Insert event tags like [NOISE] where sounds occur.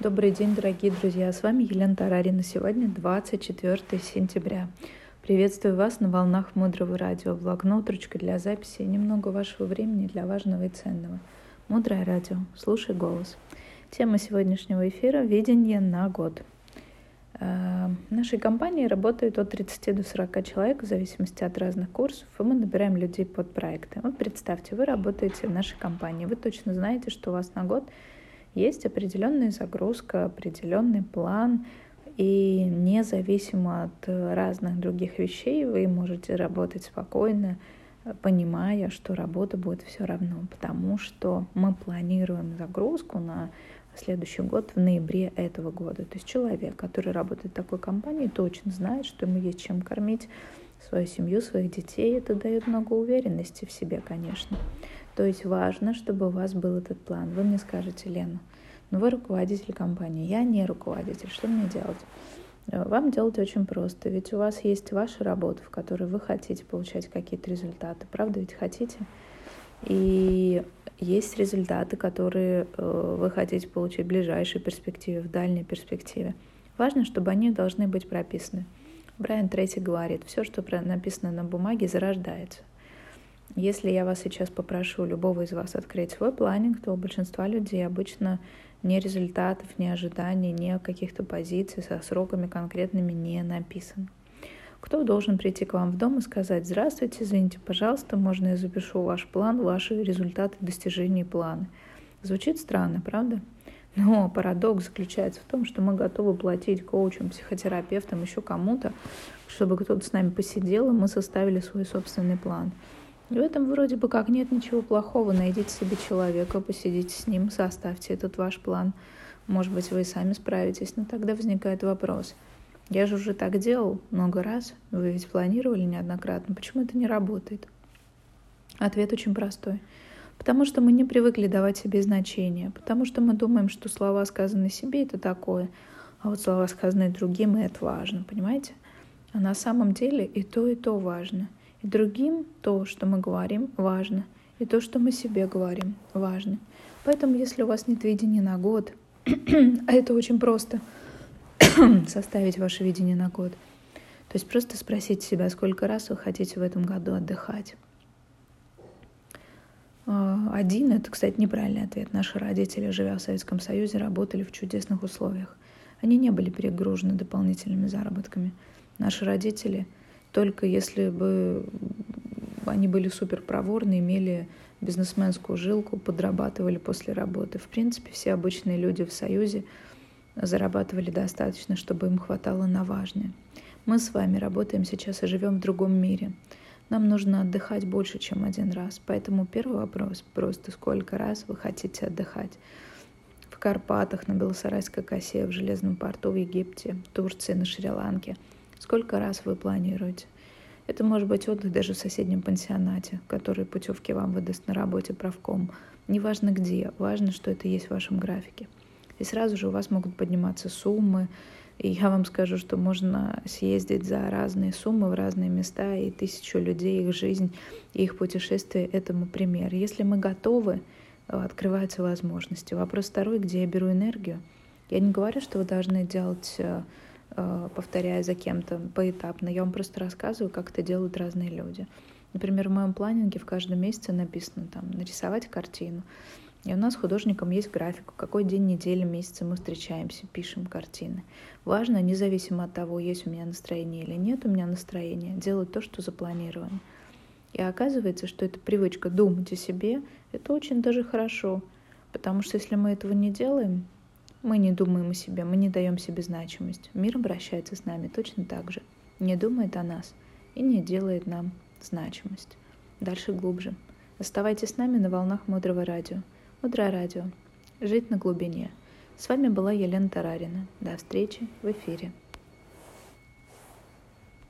Добрый день, дорогие друзья! С вами Елена Тарарина. Сегодня 24 сентября. Приветствую вас на волнах Мудрого радио. Блокнот, ручка для записи и немного вашего времени для важного и ценного. Мудрое радио. Слушай голос. Тема сегодняшнего эфира – видение на год. Э, в нашей компании работает от 30 до 40 человек в зависимости от разных курсов, и мы набираем людей под проекты. Вот представьте, вы работаете в нашей компании, вы точно знаете, что у вас на год – есть определенная загрузка, определенный план, и независимо от разных других вещей вы можете работать спокойно, понимая, что работа будет все равно, потому что мы планируем загрузку на следующий год в ноябре этого года. То есть человек, который работает в такой компании, точно знает, что ему есть чем кормить свою семью, своих детей. Это дает много уверенности в себе, конечно. То есть важно, чтобы у вас был этот план. Вы мне скажете, Лена, ну вы руководитель компании, я не руководитель, что мне делать? Э, вам делать очень просто, ведь у вас есть ваша работа, в которой вы хотите получать какие-то результаты, правда ведь хотите? И есть результаты, которые э, вы хотите получить в ближайшей перспективе, в дальней перспективе. Важно, чтобы они должны быть прописаны. Брайан Трейси говорит, все, что написано на бумаге, зарождается. Если я вас сейчас попрошу, любого из вас, открыть свой планинг, то у большинства людей обычно ни результатов, ни ожиданий, ни каких-то позиций со сроками конкретными не написано. Кто должен прийти к вам в дом и сказать «Здравствуйте, извините, пожалуйста, можно я запишу ваш план, ваши результаты достижения плана?» Звучит странно, правда? Но парадокс заключается в том, что мы готовы платить коучам, психотерапевтам, еще кому-то, чтобы кто-то с нами посидел, и мы составили свой собственный план. В этом вроде бы как нет ничего плохого. Найдите себе человека, посидите с ним, составьте этот ваш план. Может быть, вы и сами справитесь, но тогда возникает вопрос. Я же уже так делал много раз, вы ведь планировали неоднократно, почему это не работает? Ответ очень простой. Потому что мы не привыкли давать себе значения, потому что мы думаем, что слова, сказанные себе, это такое, а вот слова, сказанные другим, это важно, понимаете? А на самом деле и то, и то важно – и другим то, что мы говорим, важно. И то, что мы себе говорим, важно. Поэтому, если у вас нет видения на год, [CLEARS THROAT] а это очень просто, [CLEARS THROAT] составить ваше видение на год, то есть просто спросить себя, сколько раз вы хотите в этом году отдыхать. А, один — это, кстати, неправильный ответ. Наши родители, живя в Советском Союзе, работали в чудесных условиях. Они не были перегружены дополнительными заработками. Наши родители — только если бы они были супер проворны, имели бизнесменскую жилку, подрабатывали после работы. В принципе, все обычные люди в Союзе зарабатывали достаточно, чтобы им хватало на важное. Мы с вами работаем сейчас и живем в другом мире. Нам нужно отдыхать больше, чем один раз. Поэтому первый вопрос просто сколько раз вы хотите отдыхать? В Карпатах, на Белосарайской косе, в Железном порту, в Египте, в Турции, на Шри-Ланке – Сколько раз вы планируете? Это может быть отдых даже в соседнем пансионате, который путевки вам выдаст на работе правком. Неважно где, важно, что это есть в вашем графике. И сразу же у вас могут подниматься суммы, и я вам скажу, что можно съездить за разные суммы в разные места, и тысячу людей, их жизнь, их путешествие этому пример. Если мы готовы, открываются возможности. Вопрос второй, где я беру энергию. Я не говорю, что вы должны делать э, Э, повторяя за кем-то поэтапно. Я вам просто рассказываю, как это делают разные люди. Например, в моем планинге в каждом месяце написано там нарисовать картину. И у нас художникам есть график, какой день недели, месяца мы встречаемся, пишем картины. Важно, независимо от того, есть у меня настроение или нет у меня настроения, делать то, что запланировано. И оказывается, что эта привычка думать о себе, это очень даже хорошо. Потому что если мы этого не делаем, мы не думаем о себе, мы не даем себе значимость. Мир обращается с нами точно так же. Не думает о нас и не делает нам значимость. Дальше глубже. Оставайтесь с нами на волнах Мудрого Радио. Мудрое Радио. Жить на глубине. С вами была Елена Тарарина. До встречи в эфире.